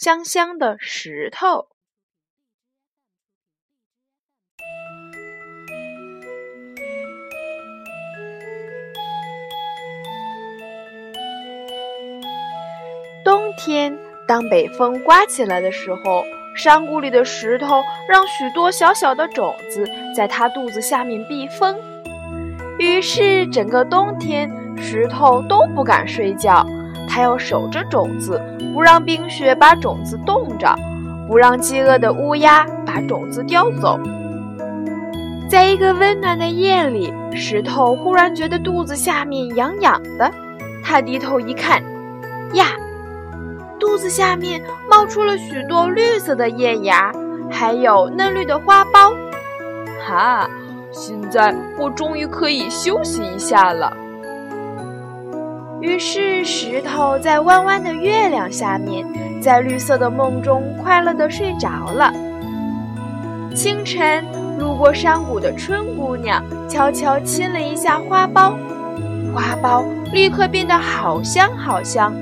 香香的石头》。冬天，当北风刮起来的时候，山谷里的石头让许多小小的种子在它肚子下面避风，于是整个冬天，石头都不敢睡觉。它要守着种子，不让冰雪把种子冻着，不让饥饿的乌鸦把种子叼走。在一个温暖的夜里，石头忽然觉得肚子下面痒痒的。他低头一看，呀，肚子下面冒出了许多绿色的叶芽，还有嫩绿的花苞。哈，现在我终于可以休息一下了。于是，石头在弯弯的月亮下面，在绿色的梦中快乐地睡着了。清晨，路过山谷的春姑娘悄悄亲了一下花苞，花苞立刻变得好香好香，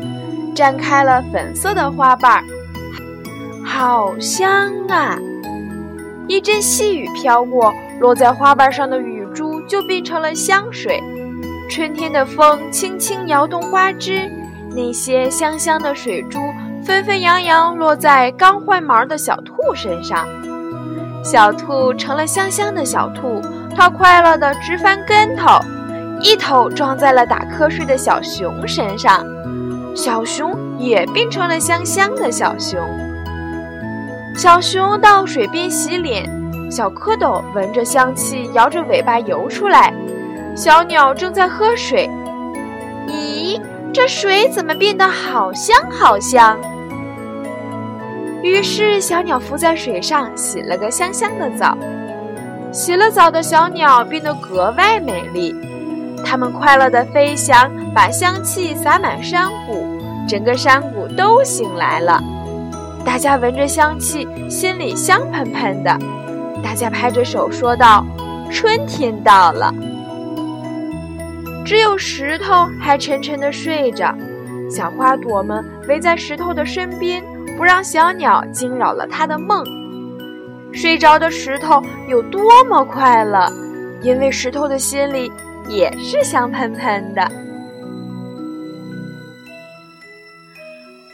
绽开了粉色的花瓣儿，好香啊！一阵细雨飘过，落在花瓣上的雨珠就变成了香水。春天的风轻轻摇动花枝，那些香香的水珠纷纷扬扬落在刚换毛的小兔身上。小兔成了香香的小兔，它快乐的直翻跟头，一头撞在了打瞌睡的小熊身上。小熊也变成了香香的小熊。小熊到水边洗脸，小蝌蚪闻着香气，摇着尾巴游出来。小鸟正在喝水，咦，这水怎么变得好香好香？于是小鸟浮在水上，洗了个香香的澡。洗了澡的小鸟变得格外美丽，它们快乐地飞翔，把香气洒满山谷，整个山谷都醒来了。大家闻着香气，心里香喷喷的。大家拍着手说道：“春天到了。”只有石头还沉沉的睡着，小花朵们围在石头的身边，不让小鸟惊扰了它的梦。睡着的石头有多么快乐，因为石头的心里也是香喷喷的。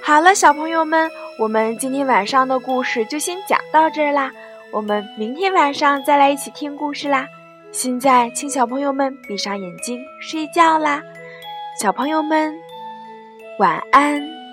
好了，小朋友们，我们今天晚上的故事就先讲到这儿啦，我们明天晚上再来一起听故事啦。现在，请小朋友们闭上眼睛睡觉啦，小朋友们，晚安。